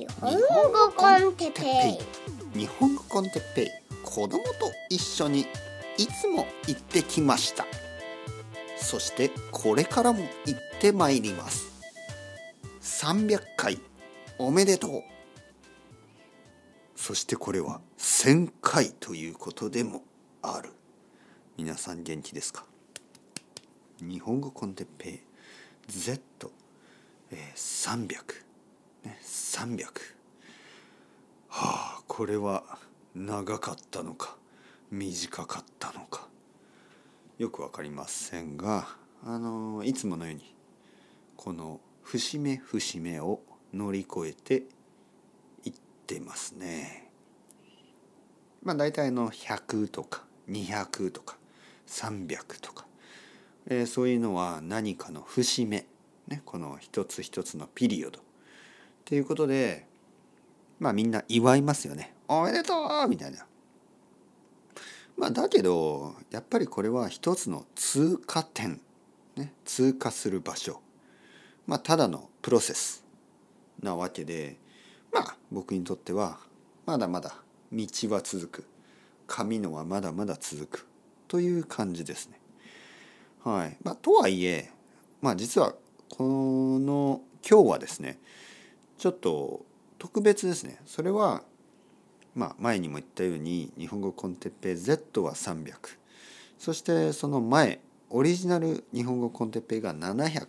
日本語コンテッペイ。日本語コンテッペイ。子供と一緒にいつも行ってきました。そしてこれからも行ってまいります。300回。おめでとう。そしてこれは1000回ということでもある。皆さん元気ですか？日本語コンテッペイ。Z、えー、300、300はあこれは長かったのか短かったのかよくわかりませんがあのいつものようにこの節目節目を乗り越えていってますね。まあ大体の100とか200とか300とか、えー、そういうのは何かの節目、ね、この一つ一つのピリオド。っていうことでまあみんな祝いますよね。おめでとうみたいな。まあだけどやっぱりこれは一つの通過点、ね、通過する場所。まあただのプロセスなわけでまあ僕にとってはまだまだ道は続く。神のはまだまだ続く。という感じですね。はい。まあとはいえまあ実はこの今日はですねちょっと特別ですね。それはまあ前にも言ったように日本語コンテッペイ Z は300そしてその前オリジナル日本語コンテッペイが700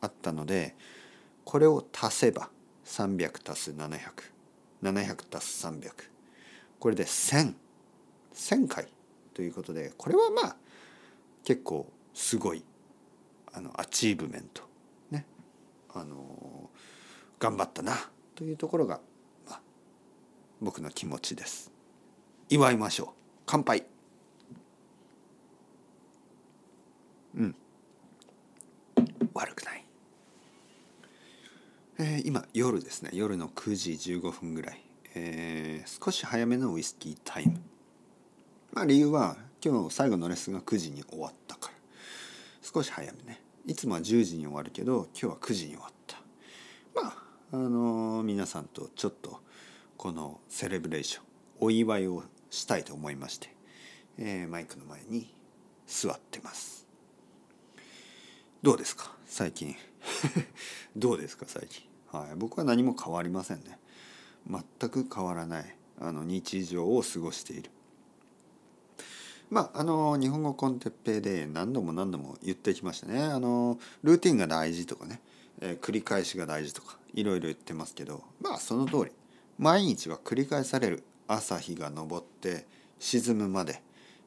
あったのでこれを足せば300足す700700足す300これで1000 1000回ということでこれはまあ結構すごいあの achievement。ね。あの頑張ったなというところが、まあ、僕の気持ちです。祝いましょう。乾杯。うん。悪くない、えー、今夜ですね。夜の9時15分ぐらい、えー、少し早めのウイスキータイム。まあ理由は今日最後のレッスンが9時に終わったから。少し早めね。いつもは10時に終わるけど今日は9時に終わった。あの皆さんとちょっとこのセレブレーションお祝いをしたいと思いまして、えー、マイクの前に座ってます。どうですか？最近。どうですか？最近。はい。僕は何も変わりませんね。全く変わらない。あの日常を過ごしている。まああの日本語コンテッペイで何度も何度も言ってきましたね。あのルーティンが大事とかね、えー、繰り返しが大事とかいろいろ言ってますけどまあその通り。毎日は繰り返される。朝日が昇って沈むまで、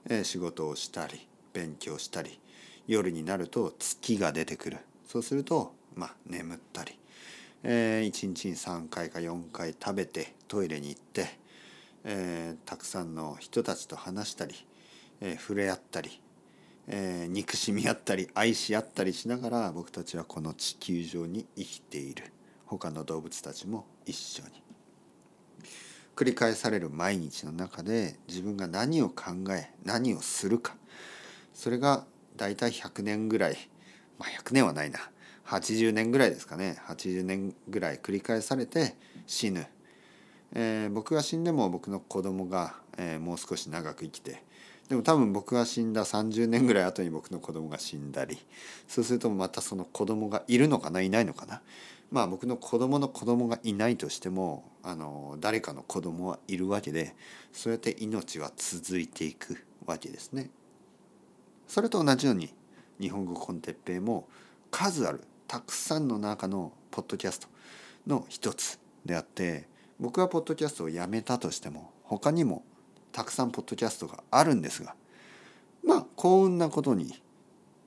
え仕事をしたり勉強したり夜になると月が出てくる。そうするとまあ眠ったり、えー、1日に3回か4回食べてトイレに行って、えー、たくさんの人たちと話したり、えー、触れ合ったり、えー、憎しみ合ったり愛し合ったりしながら僕たちはこの地球上に生きている。他の動物たちも一緒に。繰り返される毎日の中で自分が何を考え何をするか。それが大体100年ぐらい。まあ100年はないな。80年ぐらいですかね。80年ぐらい繰り返されて死ぬ、えー、僕が死んでも僕の子供が、えー、もう少し長く生きてでも多分僕が死んだ30年ぐらい後に僕の子供が死んだりそうするとまたその子供がいるのかないないのかなまあ僕の子供の子供がいないとしてもあの誰かの子供はいるわけでそうやって命は続いていくわけですね。それと同じように日本語コンテッペイも数あるたくさんの中のポッドキャストの一つであって僕はポッドキャストをやめたとしても他にもたくさんポッドキャストがあるんですがまあ幸運なことに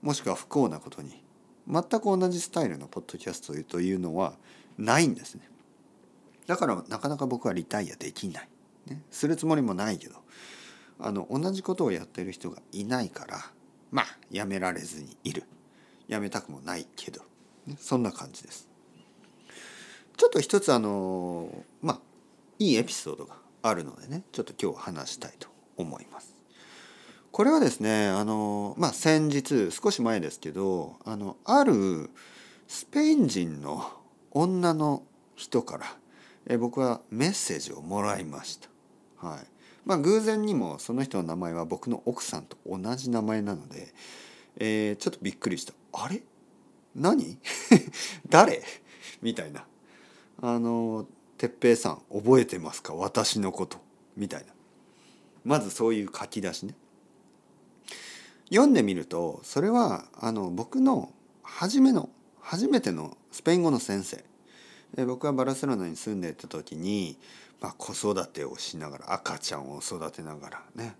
もしくは不幸なことに全く同じスタイルのポッドキャストというのはないんですね。だからなかなか僕はリタイアできない。ね、するつもりもないけどあの同じことをやってる人がいないからまあやめられずにいる。やめたくもないけど、ね、そんな感じです。ちょっと一つあのまあいいエピソードがあるのでねちょっと今日話したいと思います。これはですねあのまあ先日少し前ですけどあのあるスペイン人の女の人から、え僕はメッセージをもらいました。はい。まあ偶然にもその人の名前は僕の奥さんと同じ名前なので、えー、ちょっとびっくりした。あれ？何？誰？みたいな。あの哲平さん覚えてますか？私のこと。みたいな。まずそういう書き出しね。読んでみるとそれはあの僕の初めの初めてのスペイン語の先生。僕はバルセロナに住んでいた時に、まあ、子育てをしながら赤ちゃんを育てながらね。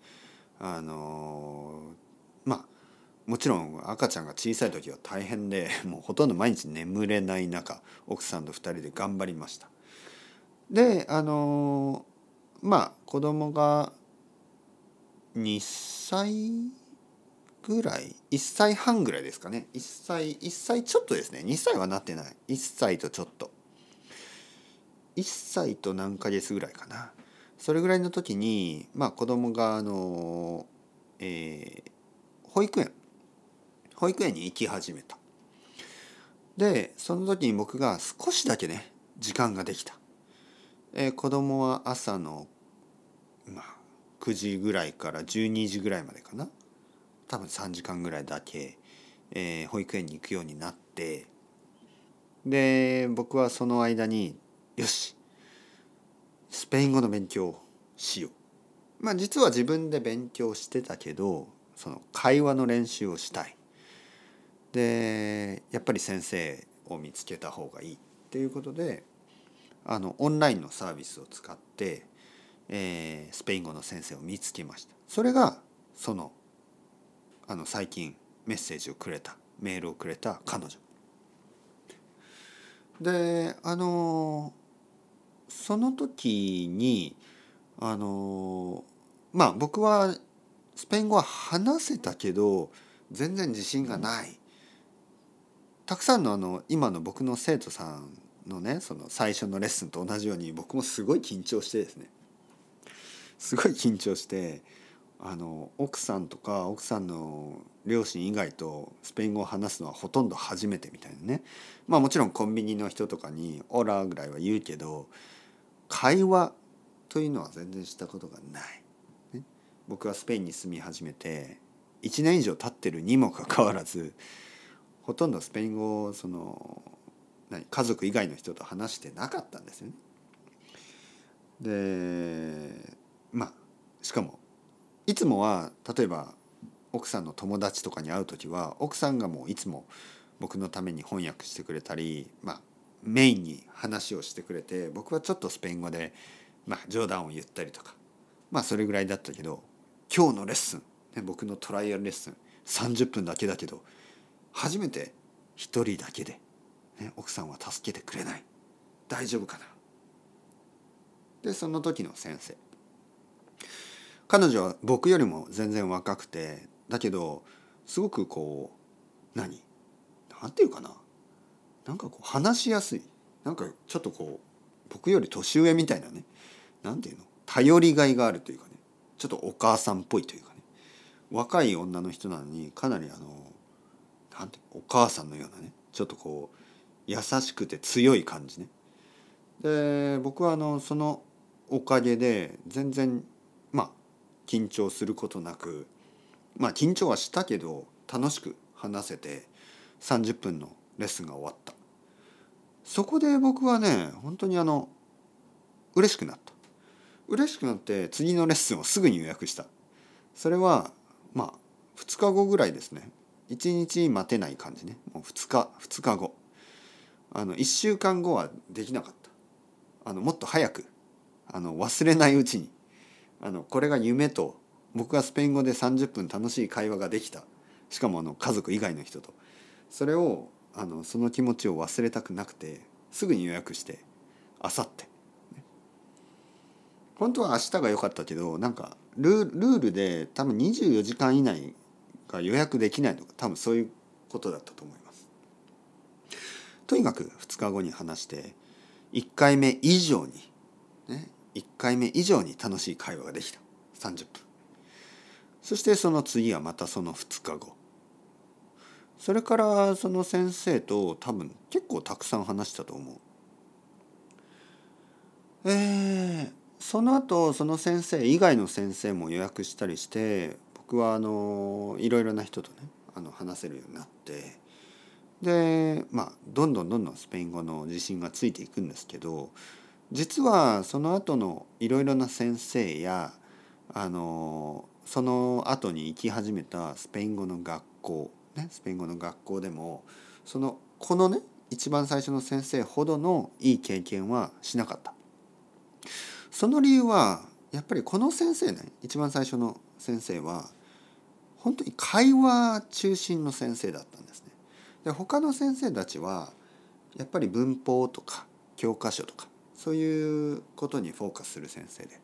あのまあもちろん赤ちゃんが小さい時は大変でもうほとんど毎日眠れない中奥さんと2人で頑張りました。であのまあ子供が2歳ぐらい1歳半ぐらいですかね。1歳1歳ちょっとですね。2歳はなってない。1歳とちょっと。1歳と何ヶ月ぐらいかな。それぐらいの時にまあ子供があのえー、保育園。保育園に行き始めた。でその時に僕が少しだけね時間ができた、えー、子供は朝のまあ9時ぐらいから12時ぐらいまでかな。多分3時間ぐらいだけ、えー、保育園に行くようになって。で僕はその間によしスペイン語の勉強をしよう。まあ実は自分で勉強してたけどその会話の練習をしたい。でやっぱり先生を見つけた方がいいっていうことであのオンラインのサービスを使って、えー、スペイン語の先生を見つけました。それがそのあの最近メッセージをくれたメールをくれた彼女。であのその時にあのまあ僕はスペイン語は話せたけど全然自信がない。たくさんのあの今の僕の生徒さんのねその最初のレッスンと同じように僕もすごい緊張してですね。すごい緊張してあの奥さんとか奥さんの両親以外とスペイン語を話すのはほとんど初めてみたいなね。まあもちろんコンビニの人とかに「オラ」ぐらいは言うけど会話というのは全然したことがない。ね、僕はスペインに住み始めて1年以上経ってるにもかかわらずほとんどスペイン語をその家族以外の人と話してなかったんですよね。でまあしかもいつもは例えば奥さんの友達とかに会う時は奥さんがもういつも僕のために翻訳してくれたり、まあ、メインに話をしてくれて僕はちょっとスペイン語で、まあ、冗談を言ったりとかまあそれぐらいだったけど今日のレッスン、ね、僕のトライアルレッスン30分だけだけど初めて一人だけで、ね、奥さんは助けてくれない。大丈夫かな。でその時の先生。彼女は僕よりも全然若くてだけどすごくこう何？何て言うかな。なんかこう話しやすい。なんかちょっとこう僕より年上みたいなね。何て言うの？頼りがいがあるというかね。ちょっとお母さんっぽいというかね。若い女の人なのにかなりあのなんてお母さんのようなね。ちょっとこう優しくて強い感じね。で僕はあのそのおかげで全然まあ緊張することなくまあ緊張はしたけど楽しく話せて30分のレッスンが終わった。そこで僕はね本当にあの嬉しくなった。嬉しくなって次のレッスンをすぐに予約した。それはまあ2日後ぐらいですね。1日待てない感じね。もう2日2日後。あの1週間後はできなかった。あのもっと早くあの忘れないうちにあのこれが夢と僕がスペイン語で30分楽しい会話ができた。しかもあの家族以外の人と。それをあのその気持ちを忘れたくなくてすぐに予約してあさって、本当は明日が良かったけどなんかルールで多分24時間以内が予約できないとか多分そういうことだったと思います。とにかく2日後に話して1回目以上にね1回目以上に楽しい会話ができた。30分。そしてその次はまたその2日後。それからその先生と多分結構たくさん話したと思う。えーその後その先生以外の先生も予約したりして僕はあのいろいろな人とねあの話せるようになってでまあどんどんどんどんスペイン語の自信がついていくんですけど実はその後のいろいろな先生やあのその後に行き始めたスペイン語の学校ねスペイン語の学校でもそのこのね一番最初の先生ほどのいい経験はしなかった。その理由はやっぱりこの先生ね一番最初の先生は本当に会話中心の先生だったんです。で他の先生たちはやっぱり文法とか教科書とかそういうことにフォーカスする先生で。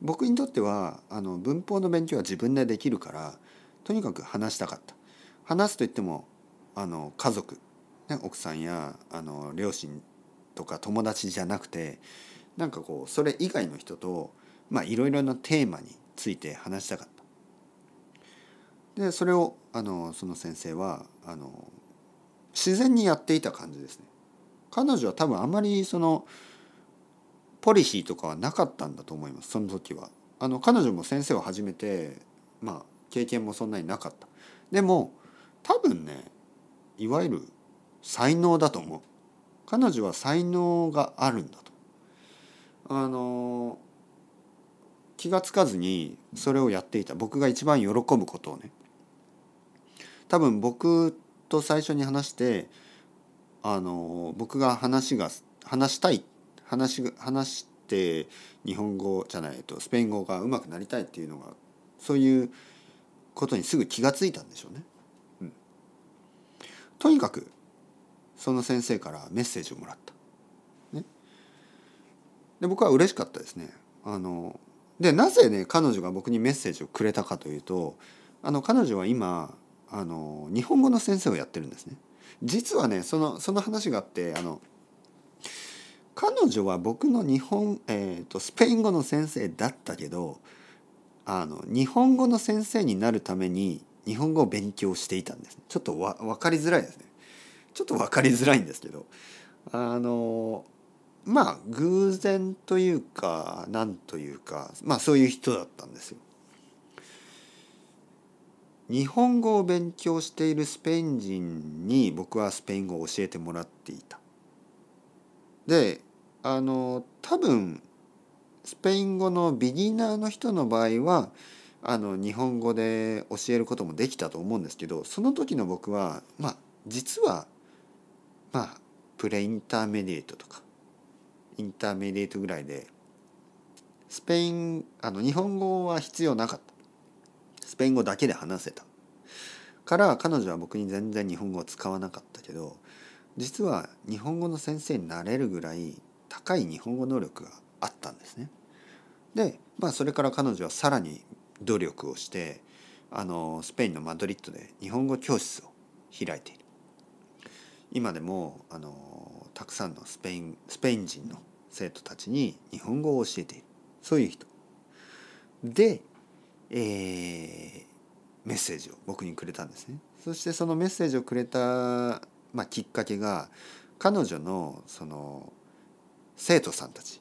僕にとってはあの文法の勉強は自分でできるからとにかく話したかった。話すといってもあの家族、ね、奥さんやあの両親とか友達じゃなくてなんかこうそれ以外の人とまあいろいろなテーマについて話したかった。でそれをあのその先生はあの自然にやっていた感じですね。彼女は多分あまりそのポリシーとかはなかったんだと思いますその時は。あの彼女も先生を始めてまあ経験もそんなになかった。でも多分ねいわゆる才能だと思う。彼女は才能があるんだと。あの気が付かずにそれをやっていた。僕が一番喜ぶことをね。多分僕と最初に話してあの僕が話が話したい話話して日本語じゃないとスペイン語が上手くなりたいっていうのがそういうことにすぐ気が付いたんでしょうね。うん、とにかくその先生からメッセージをもらった。ね、で僕は嬉しかったですね。あのでなぜね彼女が僕にメッセージをくれたかというとあの彼女は今あの日本語の先生をやってるんですね。実はねそのその話があってあの彼女は僕の日本、えーと、スペイン語の先生だったけどあの日本語の先生になるために日本語を勉強していたんですちょっとわ分かりづらいですねちょっと分かりづらいんですけどあのまあ偶然というか何というかまあそういう人だったんですよ。日本語を勉強しているスペイン人に僕はスペイン語を教えてもらっていた。であの多分スペイン語のビギナーの人の場合はあの日本語で教えることもできたと思うんですけどその時の僕はまあ実はまあプレインターメディエートとかインターメディエートぐらいでスペインあの日本語は必要なかった。スペイン語だけで話せたから彼女は僕に全然日本語を使わなかったけど実は日本語の先生になれるぐらい高い日本語能力があったんですね。で、まあ、それから彼女はさらに努力をしてあのスペインのマドリッドで日本語教室を開いている。今でもあのたくさんのスペインスペイン人の生徒たちに日本語を教えているそういう人。でえー、メッセージを僕にくれたんですね。そしてそのメッセージをくれた、まあ、きっかけが彼女のその生徒さんたち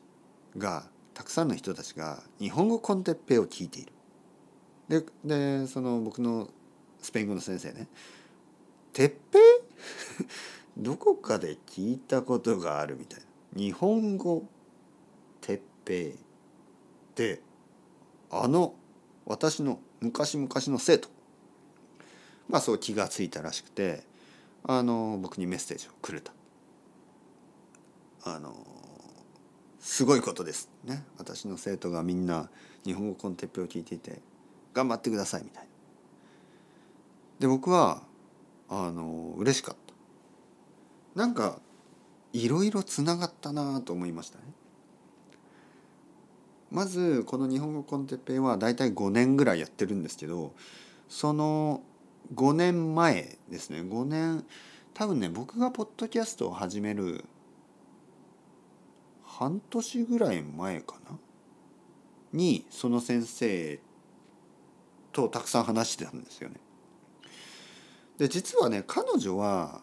がたくさんの人たちが日本語コンテッペを聞いている。ででその僕のスペイン語の先生ね「てっぺ どこかで聞いたことがあるみたいな。日本語てっぺいってあの私の昔々の生徒まあそう気が付いたらしくてあの僕にメッセージをくれた。あのすごいことですね私の生徒がみんな日本語コンテッペを聞いていて頑張ってくださいみたいな。で僕はあの嬉しかった。なんかいろいろつながったなと思いましたね。まずこの日本語コンテッペイは大体5年ぐらいやってるんですけどその5年前ですね5年多分ね僕がポッドキャストを始める半年ぐらい前かな？にその先生とたくさん話してたんですよね。で実はね彼女は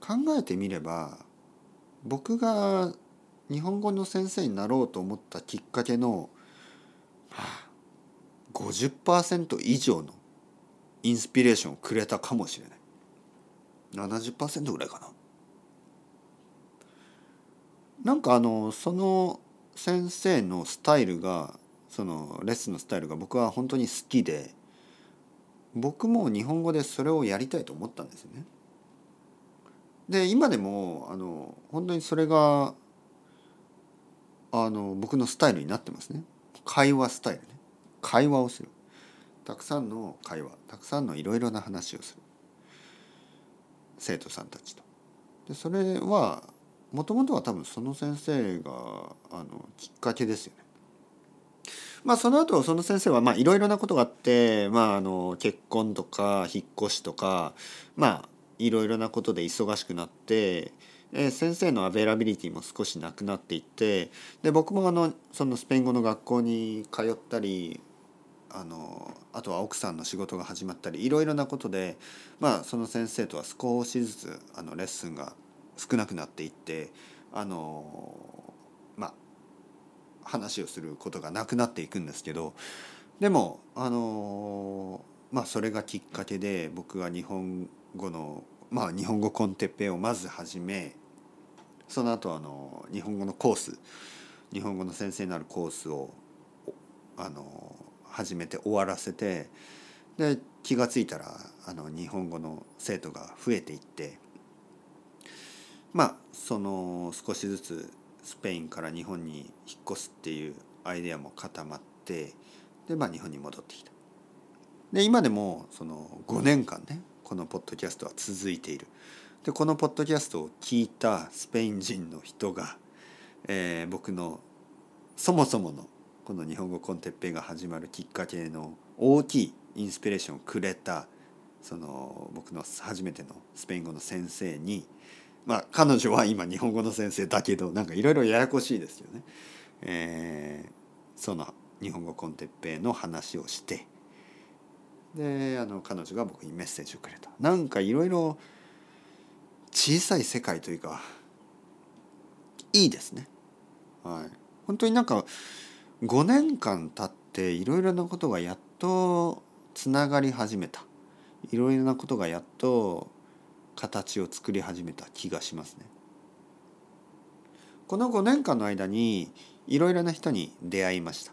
考えてみれば僕が日本語の先生になろうと思ったきっかけの、はあ、50%以上のインスピレーションをくれたかもしれない70%ぐらいかななんかあのその先生のスタイルがそのレッスンのスタイルが僕は本当に好きで僕も日本語でそれをやりたいと思ったんですよね。で今でもあの本当にそれがあの僕のスタイルになってますね。会話スタイルね。会話をする。たくさんの会話たくさんのいろいろな話をする生徒さんたちと。でそれはもともとは多分その先生があのきっかけですよね。まあその後その先生はまあいろいろなことがあって、まあ、あの結婚とか引っ越しとかまあいろいろなことで忙しくなって、えー、先生の availability も少しなくなっていてで僕もあのそのスペイン語の学校に通ったりあのあとは奥さんの仕事が始まったりいろいろなことで、まあ、その先生とは少しずつあのレッスンが少なくなっていってあのまあ話をすることがなくなっていくんですけどでもあのまあそれがきっかけで僕は日本語のまあ日本語コンテッペをまず始めその後あの日本語のコース日本語の先生になるコースをあの始めて終わらせてで気が付いたらあの日本語の生徒が増えていってまあその少しずつスペインから日本に引っ越すっていうアイデアも固まってでまあ日本に戻ってきた。で今でもその5年間ねこのポッドキャストは続いている。でこのポッドキャストを聞いたスペイン人の人が、えー、僕のそもそものこの日本語コンテッペイが始まるきっかけの大きいインスピレーションをくれたその僕の初めてのスペイン語の先生にまあ彼女は今日本語の先生だけどなんかいろいろややこしいですよね。えー、その日本語コンテッペイの話をしてであの彼女が僕にメッセージをくれた。なんかいろいろ小さい世界というかいいですね。はい、本当になんか5年間経っていろいろなことがやっとつながり始めたいろいろなことがやっと形を作り始めた気がしますね。この5年間の間にいろいろな人に出会いました。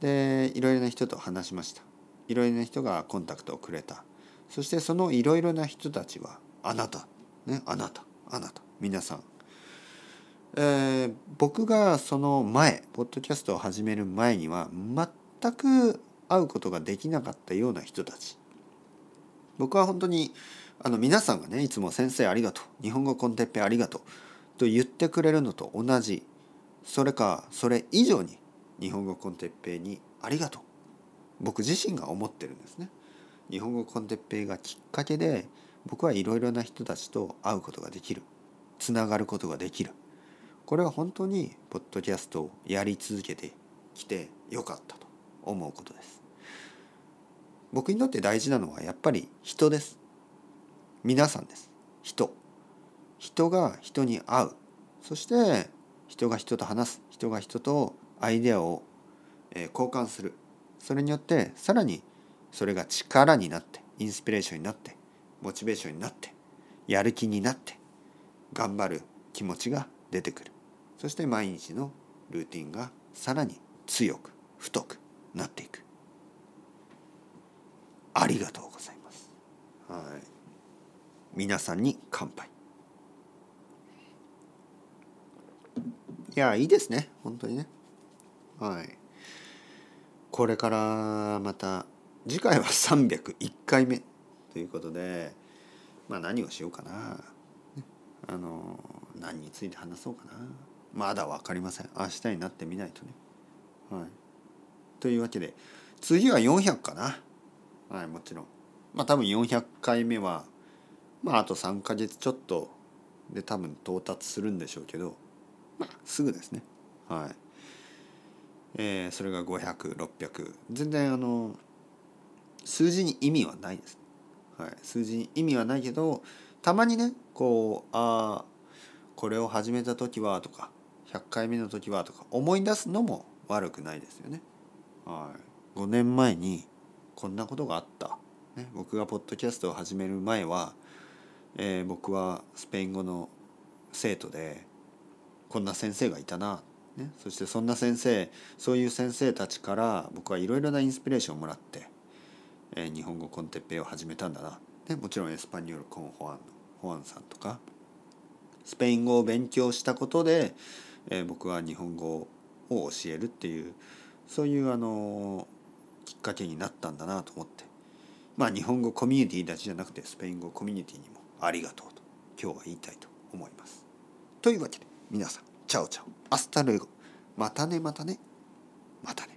でいろいろな人と話しました。いろいろな人がコンタクトをくれた。そしてそのいろいろな人たちはあなた、ね、あなた、あなた、皆さんえー、僕がその前ポッドキャストを始める前には全く会うことができなかったような人たち僕は本当にあの皆さんがねいつも「先生ありがとう日本語コンテッペありがとう」と言ってくれるのと同じそれかそれ以上に日本語コンテッペにありがとう僕自身が思ってるんですね。日本語コンテッペがきっかけで僕はいろいろな人たちと会うことができる。つながることができる。これは本当にポッドキャストをやり続けてきてよかったと思うことです。僕にとって大事なのはやっぱり人です。皆さんです。人。人が人に会う。そして人が人と話す。人が人とアイデアを交換する。それによってさらにそれが力になってインスピレーションになってモチベーションになってやる気になって頑張る気持ちが出てくる。そして毎日のルーティンがさらに強く太くなっていく。ありがとうございます。はい。皆さんに乾杯。いやいいですね。本当にね。はい。これからまた次回は301回目。ということでまあ何をしようかなあの何について話そうかなまだ分かりません明日になってみないとね。はい、というわけで次は400かな。はいもちろん。まあ多分400回目はまああと3ヶ月ちょっとで多分到達するんでしょうけどまあすぐですね。はい。えー、それが500600全然あの数字に意味はないです。はい、数字に意味はないけどたまにねこうああこれを始めた時はとか100回目の時はとか思い出すのも悪くないですよね。はい、5年前にこんなことがあった、ね、僕がポッドキャストを始める前は、えー、僕はスペイン語の生徒でこんな先生がいたな、ね、そしてそんな先生そういう先生たちから僕はいろいろなインスピレーションをもらって、えー、日本語コンテッペイを始めたんだな、ね、もちろん Español con Juan ホアンさんとかスペイン語を勉強したことで、えー、僕は日本語を教えるっていうそういうあのきっかけになったんだなと思ってまあ日本語コミュニティだけじゃなくてスペイン語コミュニティにもありがとうと今日は言いたいと思います。というわけで皆さん chao chao hasta luego またねまたねまたね。